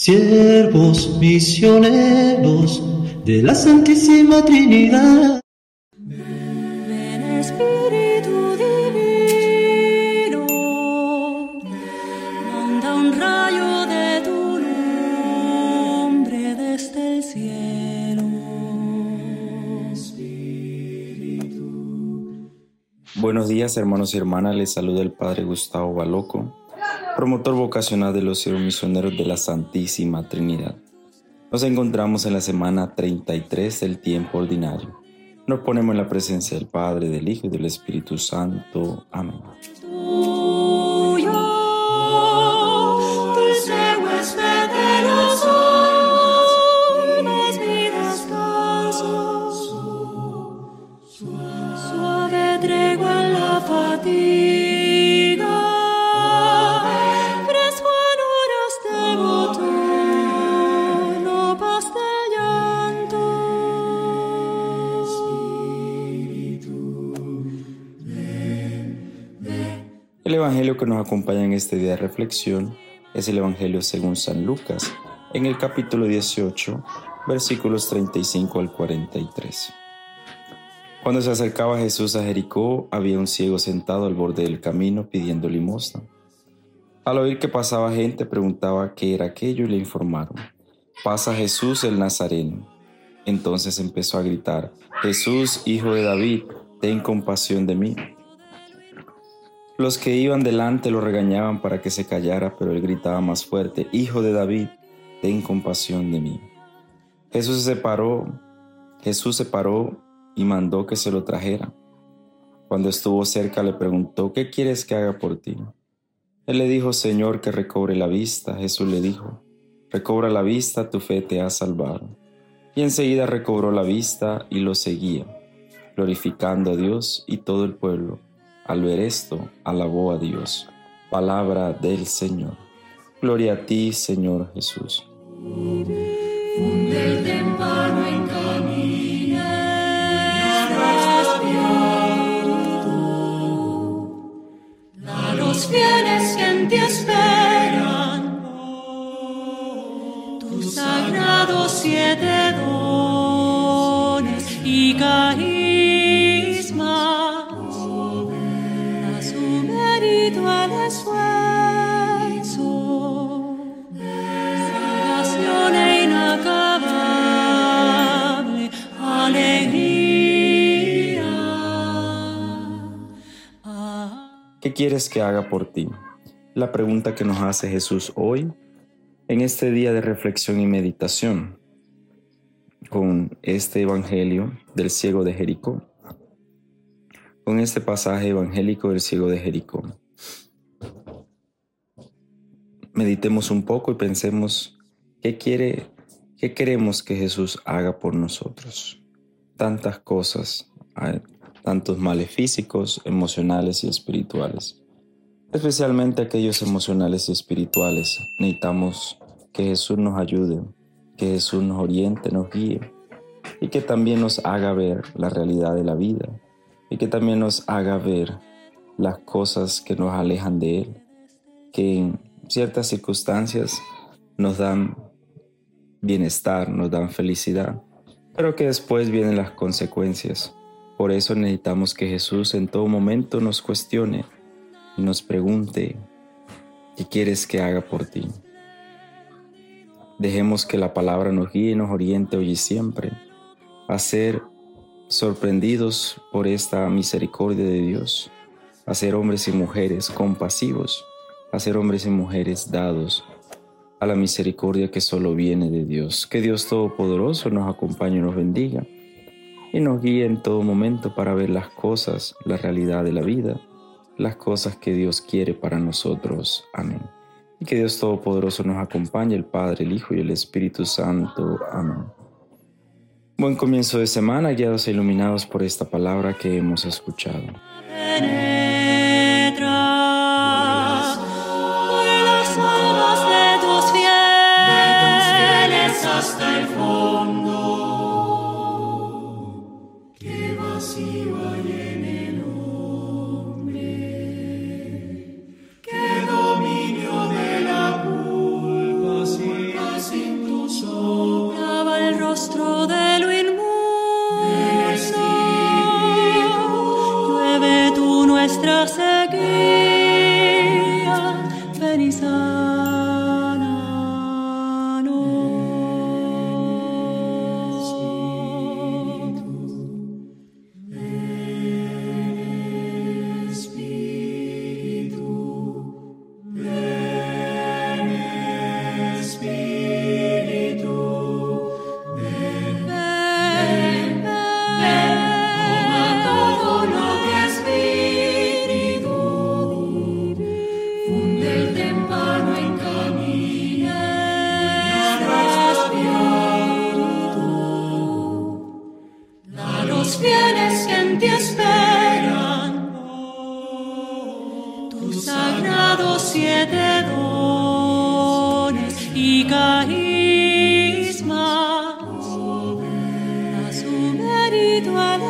siervos misioneros de la Santísima Trinidad. Ven Espíritu Divino, manda un rayo de tu nombre desde el cielo. Buenos días hermanos y hermanas, les saluda el Padre Gustavo Baloco, promotor vocacional de los siervos misioneros de la Santísima Trinidad. Nos encontramos en la semana 33 del tiempo ordinario. Nos ponemos en la presencia del Padre, del Hijo y del Espíritu Santo. Amén. Tregua la fatiga, El Evangelio que nos acompaña en este día de reflexión es el Evangelio según San Lucas, en el capítulo 18, versículos 35 al 43. Cuando se acercaba Jesús a Jericó, había un ciego sentado al borde del camino pidiendo limosna. Al oír que pasaba gente, preguntaba qué era aquello y le informaron, pasa Jesús el Nazareno. Entonces empezó a gritar, Jesús, hijo de David, ten compasión de mí. Los que iban delante lo regañaban para que se callara, pero él gritaba más fuerte, Hijo de David, ten compasión de mí. Jesús se paró, Jesús se paró y mandó que se lo trajera. Cuando estuvo cerca le preguntó, ¿qué quieres que haga por ti? Él le dijo, Señor, que recobre la vista. Jesús le dijo, recobra la vista, tu fe te ha salvado. Y enseguida recobró la vista y lo seguía, glorificando a Dios y todo el pueblo. Al ver esto, alabó a Dios. Palabra del Señor. Gloria a ti, Señor Jesús. Que en ti ¿Qué quieres que haga por ti? La pregunta que nos hace Jesús hoy en este día de reflexión y meditación con este Evangelio del ciego de Jericó, con este pasaje evangélico del ciego de Jericó. Meditemos un poco y pensemos qué quiere, qué queremos que Jesús haga por nosotros. Tantas cosas, tantos males físicos, emocionales y espirituales. Especialmente aquellos emocionales y espirituales. Necesitamos que Jesús nos ayude, que Jesús nos oriente, nos guíe y que también nos haga ver la realidad de la vida y que también nos haga ver las cosas que nos alejan de Él, que ciertas circunstancias nos dan bienestar, nos dan felicidad, pero que después vienen las consecuencias. Por eso necesitamos que Jesús en todo momento nos cuestione y nos pregunte, ¿qué quieres que haga por ti? Dejemos que la palabra nos guíe y nos oriente hoy y siempre a ser sorprendidos por esta misericordia de Dios, a ser hombres y mujeres compasivos, a ser hombres y mujeres dados a la misericordia que solo viene de Dios. Que Dios Todopoderoso nos acompañe y nos bendiga y nos guíe en todo momento para ver las cosas, la realidad de la vida, las cosas que Dios quiere para nosotros. Amén. Y que Dios Todopoderoso nos acompañe, el Padre, el Hijo y el Espíritu Santo. Amén. Buen comienzo de semana, guiados e iluminados por esta palabra que hemos escuchado. Ven fieles que en ti esperan. Tus sagrados siete dones y carismas. A su mérito el